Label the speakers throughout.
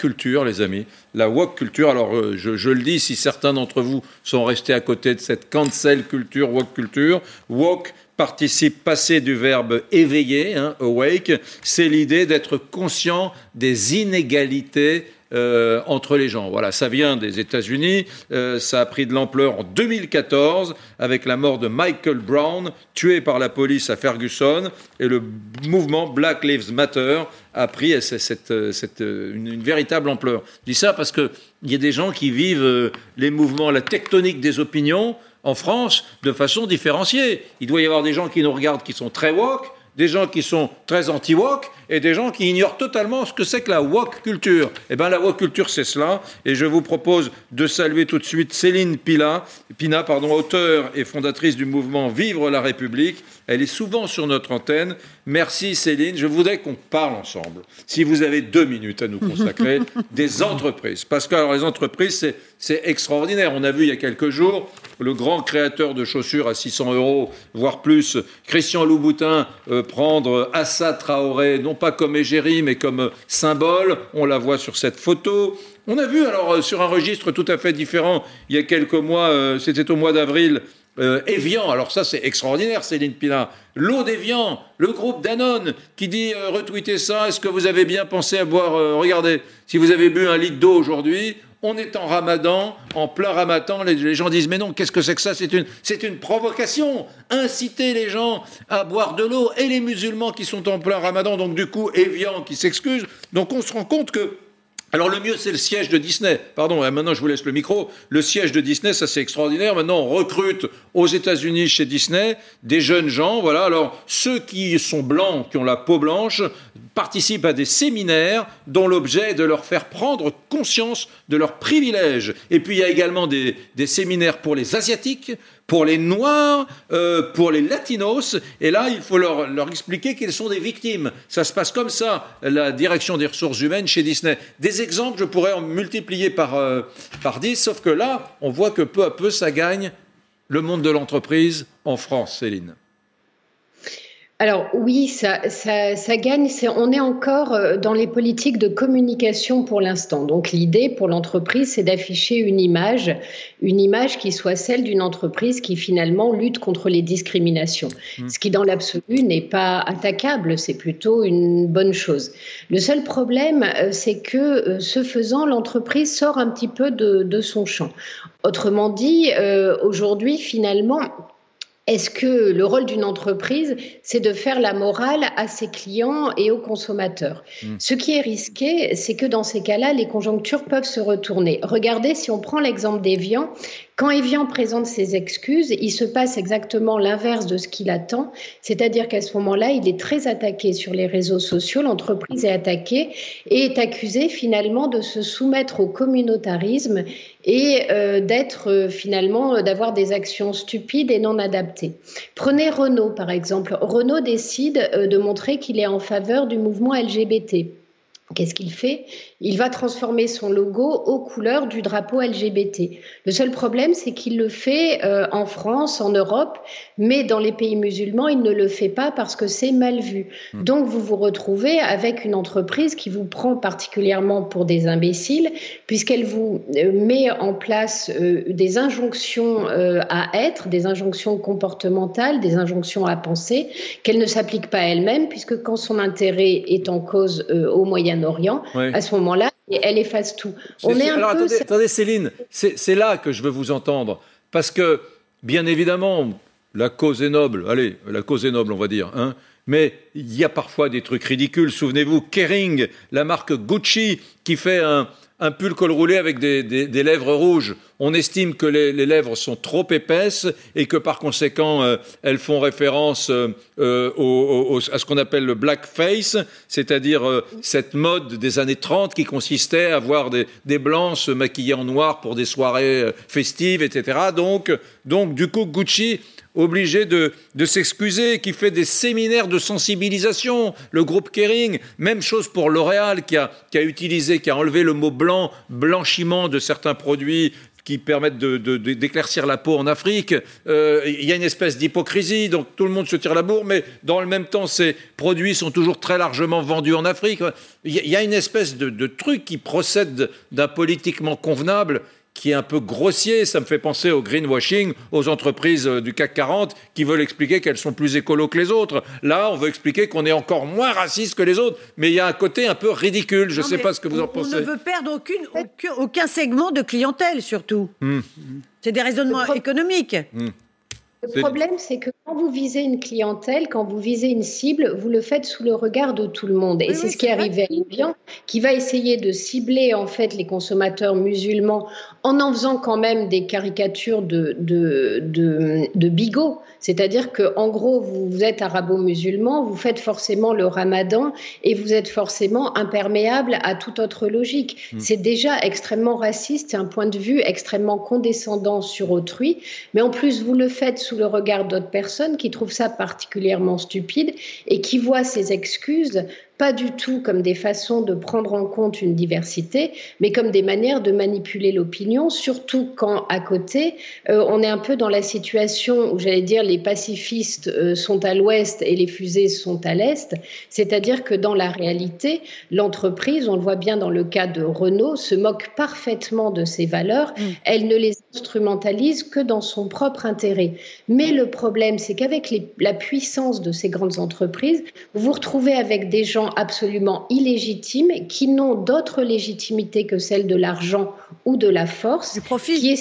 Speaker 1: culture, les amis. La woke culture. Alors, euh, je, le dis, si certains d'entre vous sont restés à côté de cette cancel culture, woke culture, woke participe passé du verbe éveiller, hein, awake, c'est l'idée d'être conscient des inégalités euh, entre les gens. Voilà, ça vient des États-Unis, euh, ça a pris de l'ampleur en 2014 avec la mort de Michael Brown, tué par la police à Ferguson, et le mouvement Black Lives Matter a pris cette, une, véritable ampleur. Je dis ça parce qu'il y a des gens qui vivent les mouvements, la tectonique des opinions en France de façon différenciée. Il doit y avoir des gens qui nous regardent qui sont très woke, des gens qui sont très anti-woke et des gens qui ignorent totalement ce que c'est que la woke culture. Eh bien, la woke culture, c'est cela. Et je vous propose de saluer tout de suite Céline Pina, Pina pardon, auteure et fondatrice du mouvement Vivre la République. Elle est souvent sur notre antenne. Merci Céline. Je voudrais qu'on parle ensemble, si vous avez deux minutes à nous consacrer, des entreprises. Parce que alors, les entreprises, c'est extraordinaire. On a vu il y a quelques jours le grand créateur de chaussures à 600 euros, voire plus, Christian Louboutin, euh, prendre Assa Traoré, non pas comme égérie, mais comme symbole. On la voit sur cette photo. On a vu, alors, euh, sur un registre tout à fait différent, il y a quelques mois, euh, c'était au mois d'avril, euh, Evian, alors ça c'est extraordinaire, Céline Pina. L'eau d'Evian, le groupe Danone qui dit retweetez ça, est-ce que vous avez bien pensé à boire Regardez, si vous avez bu un litre d'eau aujourd'hui, on est en ramadan, en plein ramadan, les, gens disent mais non, qu'est-ce que c'est que ça? C'est une, c'est une provocation. Inciter les gens à boire de l'eau et les musulmans qui sont en plein ramadan, donc du coup, Evian qui s'excuse. Donc on se rend compte que alors le mieux, c'est le siège de Disney. Pardon, hein, maintenant je vous laisse le micro. Le siège de Disney, ça c'est extraordinaire. Maintenant, on recrute aux États-Unis chez Disney des jeunes gens. Voilà. Alors ceux qui sont blancs, qui ont la peau blanche, participent à des séminaires dont l'objet est de leur faire prendre conscience de leurs privilèges. Et puis il y a également des, séminaires pour les asiatiques, pour les Noirs, euh, pour les Latinos. Et là, il faut leur, leur expliquer qu'ils sont des victimes. Ça se passe comme ça, la direction des ressources humaines chez Disney. Des exemples, je pourrais en multiplier par, euh, par 10, sauf que là, on voit que peu à peu, ça gagne le monde de l'entreprise en France, Céline.
Speaker 2: Alors oui, ça, gagne. on est encore euh, dans les politiques de communication pour l'instant. Donc l'idée pour l'entreprise, c'est d'afficher une image, une image qui soit celle d'une entreprise qui finalement lutte contre les discriminations. Mmh. Ce qui dans l'absolu n'est pas attaquable, c'est plutôt une bonne chose. Le seul problème, euh, c'est que euh, ce faisant, l'entreprise sort un petit peu de, son champ. Autrement dit, aujourd'hui, finalement, est-ce que le rôle d'une entreprise, c'est de faire la morale à ses clients et aux consommateurs hmm. Ce qui est risqué, c'est que dans ces cas-là, les conjonctures peuvent se retourner. Regardez, si on prend l'exemple d'Evian, quand Evian présente ses excuses, il se passe exactement l'inverse de ce qu'il attend, c'est-à-dire qu'à ce moment-là, il est très attaqué sur les réseaux sociaux, l'entreprise est attaquée et est accusée finalement de se soumettre au communautarisme et euh, d'être euh, finalement euh, d'avoir des actions stupides et non adaptées. Prenez Renault par exemple. Renault décide de montrer qu'il est en faveur du mouvement LGBT. Qu'est-ce qu'il fait? Il va transformer son logo aux couleurs du drapeau LGBT. Le seul problème, c'est qu'il le fait euh, en France, en Europe, mais dans les pays musulmans, il ne le fait pas parce que c'est mal vu. Hmm. Donc, vous vous retrouvez avec une entreprise qui vous prend particulièrement pour des imbéciles, puisqu'elle vous euh, met en place euh, des injonctions à être, des injonctions comportementales, des injonctions à penser, qu'elle ne s'applique pas elle-même, puisque quand son intérêt est en cause au Moyen-Orient, à ce moment là et elle efface tout.
Speaker 1: On est, un peu... attendez, Céline, c'est là que je veux vous entendre. Parce que, bien évidemment, la cause est noble. Allez, la cause est noble, on va dire. Hein mais il y a parfois des trucs ridicules. Souvenez-vous, Kering, la marque Gucci, qui fait un, un pull col roulé avec des, lèvres rouges. On estime que les, lèvres sont trop épaisses et que par conséquent, euh, elles font référence euh, euh, à ce qu'on appelle le blackface, c'est-à-dire cette mode des années 30 qui consistait à voir des, des, blancs se maquiller en noir pour des soirées festives, etc. Donc, donc du coup, Gucci obligé de, s'excuser, qui fait des séminaires de sensibilisation, le groupe Kering, même chose pour L'Oréal qui a, utilisé, qui a enlevé le mot blanc, blanchiment de certains produits qui permettent d'éclaircir la peau en Afrique. Euh, il y a une espèce d'hypocrisie, donc tout le monde se tire la bourre, mais dans le même temps, ces produits sont toujours très largement vendus en Afrique. Il y a une espèce de truc qui procède d'un politiquement convenable qui est un peu grossier. Ça me fait penser au greenwashing, aux entreprises euh, du CAC 40 qui veulent expliquer qu'elles sont plus écolos que les autres. Là, on veut expliquer qu'on est encore moins raciste que les autres. Mais il y a un côté un peu ridicule. Je ne sais pas ce que vous en pensez.
Speaker 3: On ne veut perdre aucune, aucun, segment de clientèle, surtout. Hmm. C'est des raisonnements économiques. Hmm.
Speaker 2: Le problème, c'est que quand vous visez une clientèle, quand vous visez une cible, vous le faites sous le regard de tout le monde. Et c'est ce qui est arrivé à Evian, qui va essayer de cibler en fait les consommateurs musulmans en en faisant quand même des caricatures de, de, de, de bigots. C'est-à-dire que en gros, vous, êtes arabo-musulman, vous faites forcément le ramadan et vous êtes forcément imperméable à toute autre logique. Hmm. C'est déjà extrêmement raciste, c'est un point de vue extrêmement condescendant sur autrui. Mais en plus, vous le faites sous le regard d'autres personnes qui trouvent ça particulièrement stupide et qui voient ces excuses pas du tout comme des façons de prendre en compte une diversité, mais comme des manières de manipuler l'opinion, surtout quand à côté, euh, on est un peu dans la situation où j'allais dire les pacifistes euh, sont à l'ouest et les fusées sont à l'est, c'est-à-dire que dans la réalité, l'entreprise, on le voit bien dans le cas de Renault, se moque parfaitement de ses valeurs, mm. elle ne les instrumentalise que dans son propre intérêt. Mais le problème, c'est qu'avec la puissance de ces grandes entreprises, vous vous retrouvez avec des gens absolument illégitimes qui n'ont d'autre légitimité que celle de l'argent ou de la force, qui,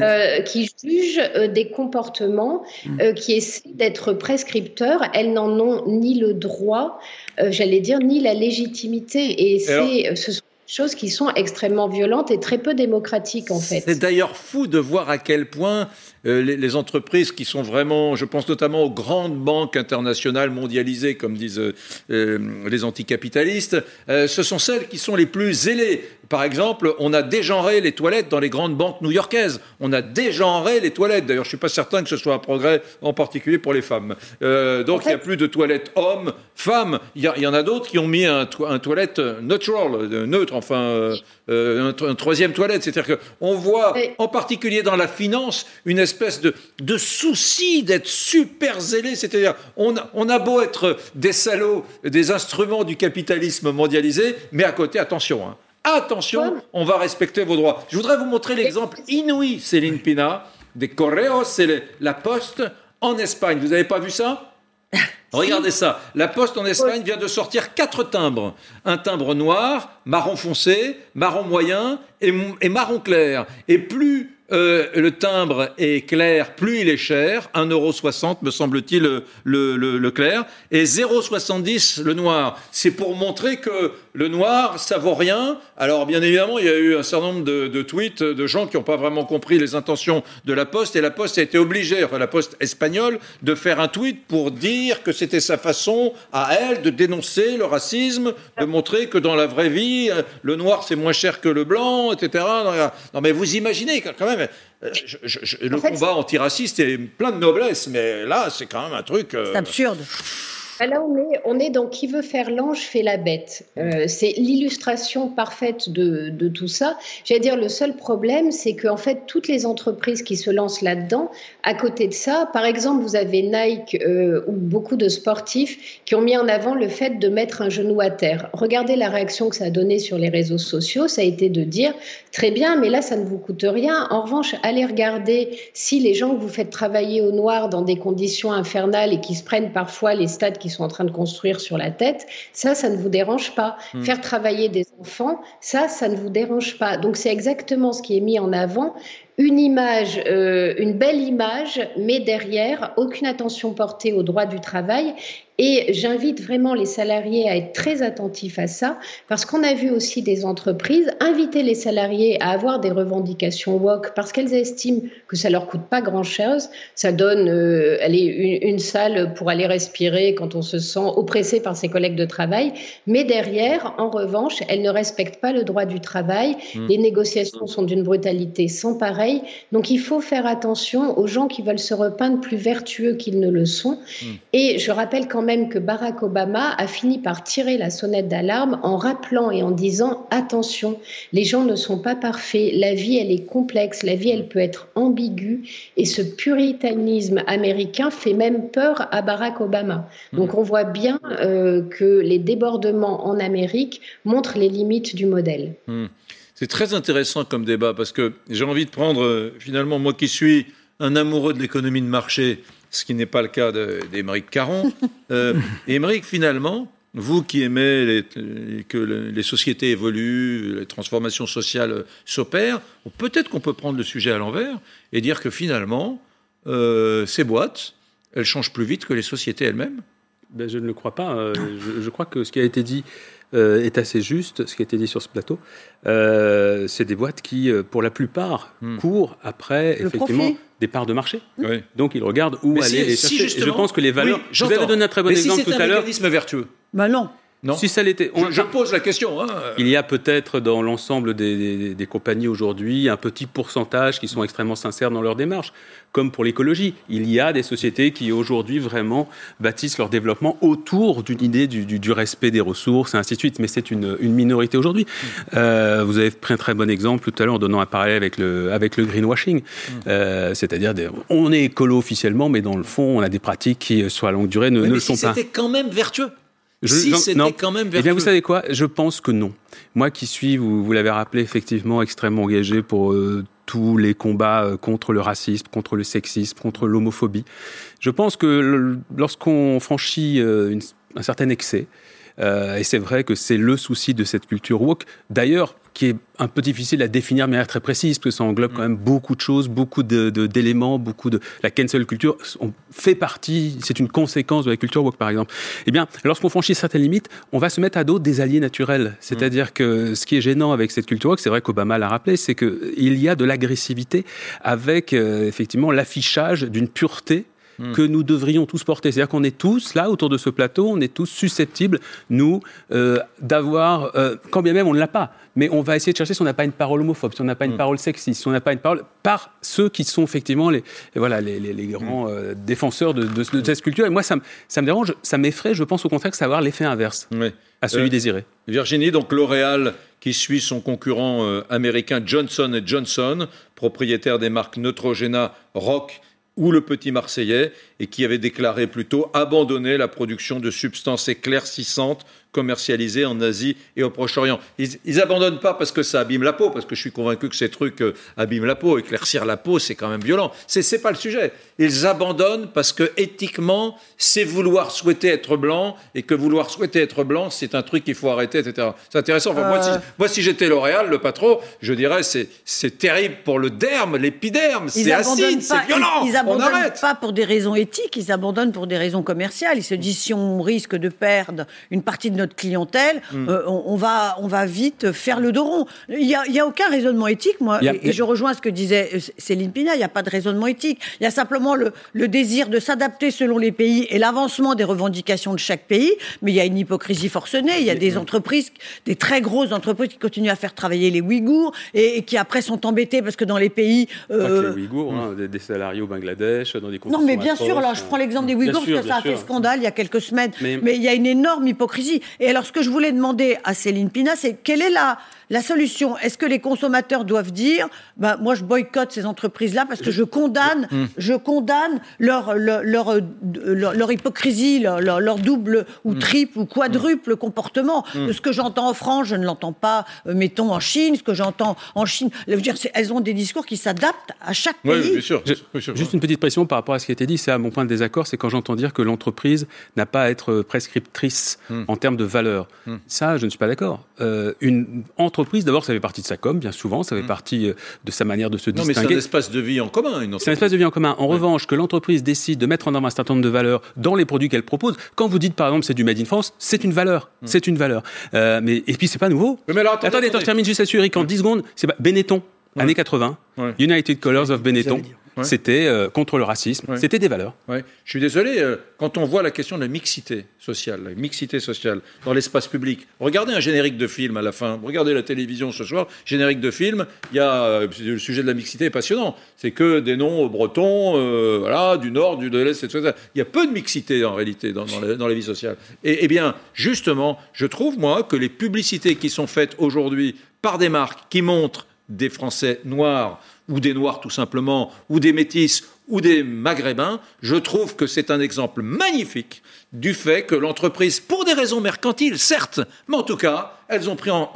Speaker 2: euh, qui jugent euh, des comportements, mm. euh, qui essaient d'être prescripteurs. Elles n'en ont ni le droit, j'allais dire, ni la légitimité. Et c'est, ce sont choses qui sont extrêmement violentes et très peu démocratiques en fait.
Speaker 1: C'est d'ailleurs fou de voir à quel point euh, les, entreprises qui sont vraiment, je pense notamment aux grandes banques internationales mondialisées, comme disent euh, euh, les anticapitalistes, ce sont celles qui sont les plus zélées. Par exemple, on a dégenré les toilettes dans les grandes banques new-yorkaises. On a dégenré les toilettes. D'ailleurs, je ne suis pas certain que ce soit un progrès, en particulier pour les femmes. donc, il n'y a plus de toilettes hommes, femmes. Il y, en a d'autres qui ont mis un, un toilette neutral, neutre, enfin, un, troisième toilette. C'est-à-dire qu'on voit, en particulier dans la finance, une espèce de, de souci d'être super zélé. C'est-à-dire, on, on, a beau être des salauds, des instruments du capitalisme mondialisé, mais à côté, attention, hein, attention, on va respecter vos droits. Je voudrais vous montrer l'exemple inouï, Céline Pina, des Correos, c'est la poste en Espagne. Vous n'avez pas vu ça? Regardez ça. La Poste en Espagne vient de sortir quatre timbres. Un timbre noir, marron foncé, marron moyen et, marron clair. Et plus euh, le timbre est clair, plus il est cher, 1,60€ me semble-t-il le, le, clair, et 0,70€ le noir. C'est pour montrer que le noir, ça vaut rien. Alors bien évidemment, il y a eu un certain nombre de, tweets de gens qui n'ont pas vraiment compris les intentions de la Poste, et la Poste a été obligée, enfin la Poste espagnole, de faire un tweet pour dire que c'était sa façon à elle de dénoncer le racisme, de montrer que dans la vraie vie, le noir c'est moins cher que le blanc, etc. Non mais vous imaginez quand même euh, le combat antiraciste est plein de noblesse, mais là, c'est quand même un truc.
Speaker 3: Euh, c'est absurde.
Speaker 2: Bah là, on est, on est dans qui veut faire l'ange fait la bête. Euh, c'est l'illustration parfaite de, de, tout ça. J'allais dire, le seul problème, c'est qu'en fait, toutes les entreprises qui se lancent là-dedans, à côté de ça, par exemple, vous avez Nike euh, ou beaucoup de sportifs qui ont mis en avant le fait de mettre un genou à terre. Regardez la réaction que ça a donné sur les réseaux sociaux. Ça a été de dire, très bien, mais là, ça ne vous coûte rien. En revanche, allez regarder si les gens que vous faites travailler au noir dans des conditions infernales et qui se prennent parfois les stades qui sont en train de construire sur la tête, ça, ça ne vous dérange pas. Hmm. Faire travailler des enfants, ça, ça ne vous dérange pas. Donc c'est exactement ce qui est mis en avant une image, euh, une belle image, mais derrière, aucune attention portée au droit du travail. Et j'invite vraiment les salariés à être très attentifs à ça, parce qu'on a vu aussi des entreprises inviter les salariés à avoir des revendications WOC, parce qu'elles estiment que ça leur coûte pas grand-chose. Ça donne euh, une, une, salle pour aller respirer quand on se sent oppressé par ses collègues de travail. Mais derrière, en revanche, elles ne respectent pas le droit du travail. Mmh. Les négociations sont d'une brutalité sans pareil travail. Donc il faut faire attention aux gens qui veulent se repeindre plus vertueux qu'ils ne le sont. Hmm. Et je rappelle quand même que Barack Obama a fini par tirer la sonnette d'alarme en rappelant et en disant attention, les gens ne sont pas parfaits, la vie elle est complexe, la vie elle peut être ambiguë et ce puritanisme américain fait même peur à Barack Obama. Hmm. Donc on voit bien euh, que les débordements en Amérique montrent les limites du modèle. Hmm.
Speaker 1: C'est très intéressant comme débat parce que j'ai envie de prendre, euh, finalement, moi qui suis un amoureux de l'économie de marché, ce qui n'est pas le cas d'Émeric Caron. Euh, Émeric, finalement, vous qui aimez que les sociétés évoluent, les transformations sociales s'opèrent, peut-être qu'on peut prendre le sujet à l'envers et dire que finalement, euh, ces boîtes, elles changent plus vite que les sociétés elles-mêmes
Speaker 4: ben, Je ne le crois pas. Euh, je, crois que ce qui a été dit euh, est assez juste, ce qui a été dit sur ce plateau. Euh, c'est des boîtes qui, euh, pour la plupart, hmm. courent après effectivement des parts de marché. Donc ils regardent où aller les chercher. je pense que les valeurs.
Speaker 1: je vous avais donné un très bon exemple tout à l'heure. C'est un mécanisme vertueux.
Speaker 3: Ben non.
Speaker 1: Non.
Speaker 4: Si ça l'était.
Speaker 1: Je, pose la question. Hein.
Speaker 4: Il y a peut-être dans l'ensemble des, des, compagnies aujourd'hui un petit pourcentage qui sont extrêmement sincères dans leur démarche, comme pour l'écologie. Il y a des sociétés qui aujourd'hui vraiment bâtissent leur développement autour d'une idée du, du, respect des ressources et ainsi de suite. Mais c'est une, une, minorité aujourd'hui. Mm. Euh, vous avez pris un très bon exemple tout à l'heure en donnant un parallèle avec le, avec le greenwashing. Mm. Euh, c'est-à-dire, on est écolo officiellement, mais dans le fond, on a des pratiques qui, sur la longue durée, ne, ne le sont pas.
Speaker 1: C'était quand même vertueux. Je, si c'était quand même
Speaker 4: Eh bien, vous savez quoi? Je pense que non. Moi qui suis, vous, vous l'avez rappelé, effectivement extrêmement engagé pour euh, tous les combats euh, contre le racisme, contre le sexisme, contre l'homophobie. Je pense que lorsqu'on franchit euh, un certain excès, et c'est vrai que c'est le souci de cette culture woke. D'ailleurs, qui est un peu difficile à définir de manière très précise, parce que ça englobe quand même beaucoup de choses, beaucoup d'éléments, de, beaucoup de... La cancel culture on fait partie, c'est une conséquence de la culture woke, par exemple. Eh bien, lorsqu'on franchit certaines limites, on va se mettre à dos des alliés naturels. C'est-à-dire que ce qui est gênant avec cette culture woke, c'est vrai qu'Obama l'a rappelé, c'est qu'il y a de l'agressivité avec, euh, effectivement, l'affichage d'une pureté Hmm. que nous devrions tous porter. C'est-à-dire qu'on est tous là autour de ce plateau, on est tous susceptibles, nous, euh, d'avoir, euh, quand bien même on ne l'a pas, mais on va essayer de chercher si on n'a pas une parole homophobe, si on n'a pas une hmm. parole sexiste, si on n'a pas une parole par ceux qui sont effectivement les, voilà, les, les, grands hmm. euh, défenseurs de, de, cette culture. Et moi, ça, ça me dérange, ça m'effraie. Je pense au contraire que ça va avoir l'effet inverse à celui désiré.
Speaker 1: Virginie, donc L'Oréal qui suit son concurrent américain Johnson Johnson, propriétaire des marques Neutrogena, Rock ou le petit Marseillais, et qui avait déclaré plutôt abandonner la production de substances éclaircissantes commercialisés en Asie et au Proche-Orient. Ils, ils abandonnent pas parce que ça abîme la peau, parce que je suis convaincu que ces trucs euh, abîment la peau. Éclaircir la peau, c'est quand même violent. C'est, c'est pas le sujet. Ils abandonnent parce que éthiquement, c'est vouloir souhaiter être blanc et que vouloir souhaiter être blanc, c'est un truc qu'il faut arrêter, etc. C'est intéressant. moi, si, euh. moi, si j'étais L'Oréal, le patron, je dirais c'est, c'est terrible pour le derme, l'épiderme, c'est acide, c'est violent.
Speaker 3: Ils, ils abandonnent pas pour des raisons éthiques, ils abandonnent pour des raisons commerciales. Ils se disent si on risque de perdre une partie de notre clientèle, mm. euh, on, va, on va vite faire le dos rond. Il n'y a, y a, aucun raisonnement éthique, moi, et, je rejoins ce que disait euh, Céline Pina, il n'y a pas de raisonnement éthique. Il y a simplement le, le désir de s'adapter selon les pays et l'avancement des revendications de chaque pays, mais il y a une hypocrisie forcenée, il y a des entreprises, des très grosses entreprises qui continuent à faire travailler les Ouïghours et, qui après sont embêtées parce que dans les pays...
Speaker 4: Euh... les Ouïghours, hein, des, salariés au Bangladesh, dans des
Speaker 3: Non, mais bien sûr, alors je prends l'exemple des Ouïghours parce que ça a fait scandale il y a quelques semaines, mais, mais il y a une énorme hypocrisie. Et alors, ce que je voulais demander à Céline Pina, c'est quelle est la, la solution Est-ce que les consommateurs doivent dire, ben, moi je boycotte ces entreprises-là parce que je condamne, mmh. je condamne leur, leur, leur, hypocrisie, leur, double ou mmh. triple ou quadruple comportement. Mmh. Ce que j'entends en France, je ne l'entends pas, euh, mettons, en Chine. Ce que j'entends en Chine, je veux dire, elles ont des discours qui s'adaptent à chaque pays.
Speaker 1: Oui, bien sûr,
Speaker 4: Juste une petite pression par rapport à ce qui a été dit. C'est à mon point de désaccord, c'est quand j'entends dire que l'entreprise n'a pas à être prescriptrice en termes de valeur. Ça, je ne suis pas d'accord. Euh, une entreprise entreprise, d'abord, ça fait partie de sa com, bien souvent, ça fait mm. partie euh, de sa manière de se distinguer. Non, mais
Speaker 1: c'est un espace de vie en commun.
Speaker 4: C'est un espace de vie en commun. En revanche, que l'entreprise décide de mettre en avant un certain nombre de valeurs dans les produits qu'elle propose, quand vous dites, par exemple, c'est du Made in France, c'est une valeur. Mm. C'est une valeur. Euh, mais, et puis, c'est pas nouveau.
Speaker 1: Mais alors, attendez,
Speaker 4: attendez, je termine juste là-dessus, Eric, en 10 secondes, c'est Benetton, années 80, United Colors of Benetton. C'était euh, contre le racisme, c'était des valeurs.
Speaker 1: Ouais. Je suis désolé, euh, quand on voit la question de la mixité sociale, la mixité sociale dans l'espace public, regardez un générique de film à la fin, regardez la télévision ce soir, générique de film, il y a euh, le sujet de la mixité est passionnant. C'est que des noms bretons, voilà, du nord, du de l'est, etc. Il y a peu de mixité en réalité dans, dans, la, vie sociale. Et, et eh bien, justement, je trouve moi que les publicités qui sont faites aujourd'hui par des marques qui montrent des Français noirs ou des Noirs tout simplement, ou des Métis, ou des Maghrébins, je trouve que c'est un exemple magnifique du fait que l'entreprise, pour des raisons mercantiles, certes, mais en tout cas, elles ont pris en,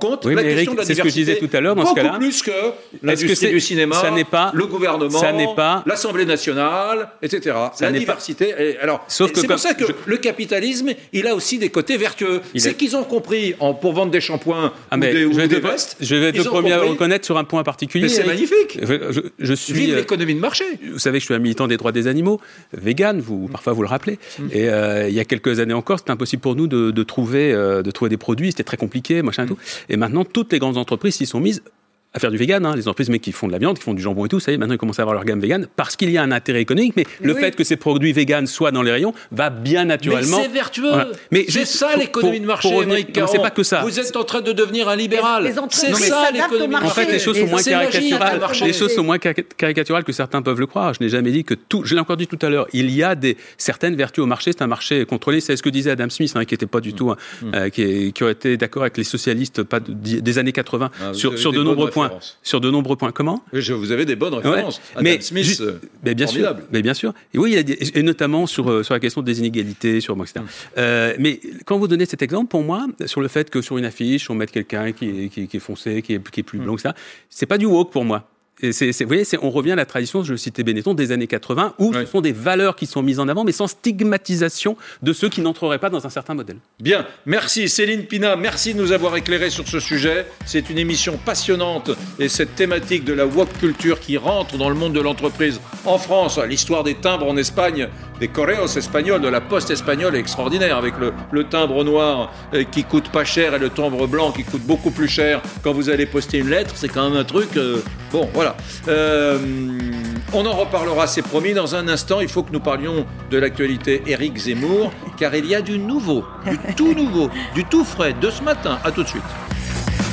Speaker 1: compte la question de la diversité.
Speaker 4: C'est ce que je disais tout à l'heure dans ce cas-là.
Speaker 1: plus que l'industrie du cinéma,
Speaker 4: ça pas,
Speaker 1: le gouvernement,
Speaker 4: ça n'est pas,
Speaker 1: l'Assemblée nationale, etc. Ça la diversité. Pas, alors, c'est pour ça que le capitalisme, il a aussi des côtés vertueux. C'est qu'ils ont compris, en, pour vendre des shampoings
Speaker 4: ah, ou des,
Speaker 1: ou
Speaker 4: je, vais
Speaker 1: des
Speaker 4: vestes, je vais être le premier à reconnaître sur un point particulier.
Speaker 1: c'est magnifique.
Speaker 4: Je, je, suis
Speaker 1: Vive l'économie de marché.
Speaker 4: Vous savez que je suis un militant des droits des animaux, vegan, vous parfois vous le rappelez. Mm. Et euh, il y a quelques années encore, c'était impossible pour nous de, de trouver euh, de trouver des produits. C'était très compliqué, machin et tout. Et maintenant, toutes les grandes entreprises s'y sont mises à faire du vegan, hein, les entreprises mais qui font de la viande, qui font du jambon et tout, ça y est, maintenant ils commencent à avoir leur gamme vegan parce qu'il y a un intérêt économique, mais le fait que ces produits vegan soient dans les rayons va bien naturellement.
Speaker 1: Mais c'est vertueux. Mais c'est ça l'économie de marché,
Speaker 4: C'est pas que ça.
Speaker 1: Vous êtes en train de devenir un libéral. C'est ça l'économie de marché.
Speaker 4: En fait, les choses sont moins caricaturales. Les choses sont moins caricaturales que certains peuvent le croire. Je n'ai jamais dit que tout. Je l'ai encore dit tout à l'heure. Il y a des certaines vertus au marché. C'est un marché contrôlé. C'est ce que disait Adam Smith, hein, qui était pas du tout, mm. euh, qui, aurait été d'accord avec les socialistes pas des années 80 ah, sur de nombreux points. Sur de nombreux points. Comment
Speaker 1: je, Vous avez des bonnes références.
Speaker 4: mais, Smith, euh, mais bien sûr, mais bien sûr. Et oui, et notamment sur, euh, sur la question des inégalités, sur etc. Mm. Euh, mais quand vous donnez cet exemple, pour moi, sur le fait que sur une affiche, on mette quelqu'un qui, qui, qui, est foncé, qui est, qui est plus mm. blanc, etc., c'est pas du woke pour moi vous voyez, on revient à la tradition, je le citais Benetton, des années 80, où ce sont des valeurs qui sont mises en avant, mais sans stigmatisation de ceux qui n'entreraient pas dans un certain modèle.
Speaker 1: Bien, merci Céline Pina, merci de nous avoir éclairé sur ce sujet. C'est une émission passionnante et cette thématique de la woke culture qui rentre dans le monde de l'entreprise en France, l'histoire des timbres en Espagne, des correos espagnols, de la poste espagnole est extraordinaire avec le, timbre noir euh, qui coûte pas cher et le timbre blanc qui coûte beaucoup plus cher quand vous allez poster une lettre. C'est quand même un truc. Euh, bon, Euh, on en reparlera, c'est promis. Dans un instant, il faut que nous parlions de l'actualité Éric Zemmour, car il y a du nouveau, du tout nouveau, du tout frais de ce matin. À tout de suite.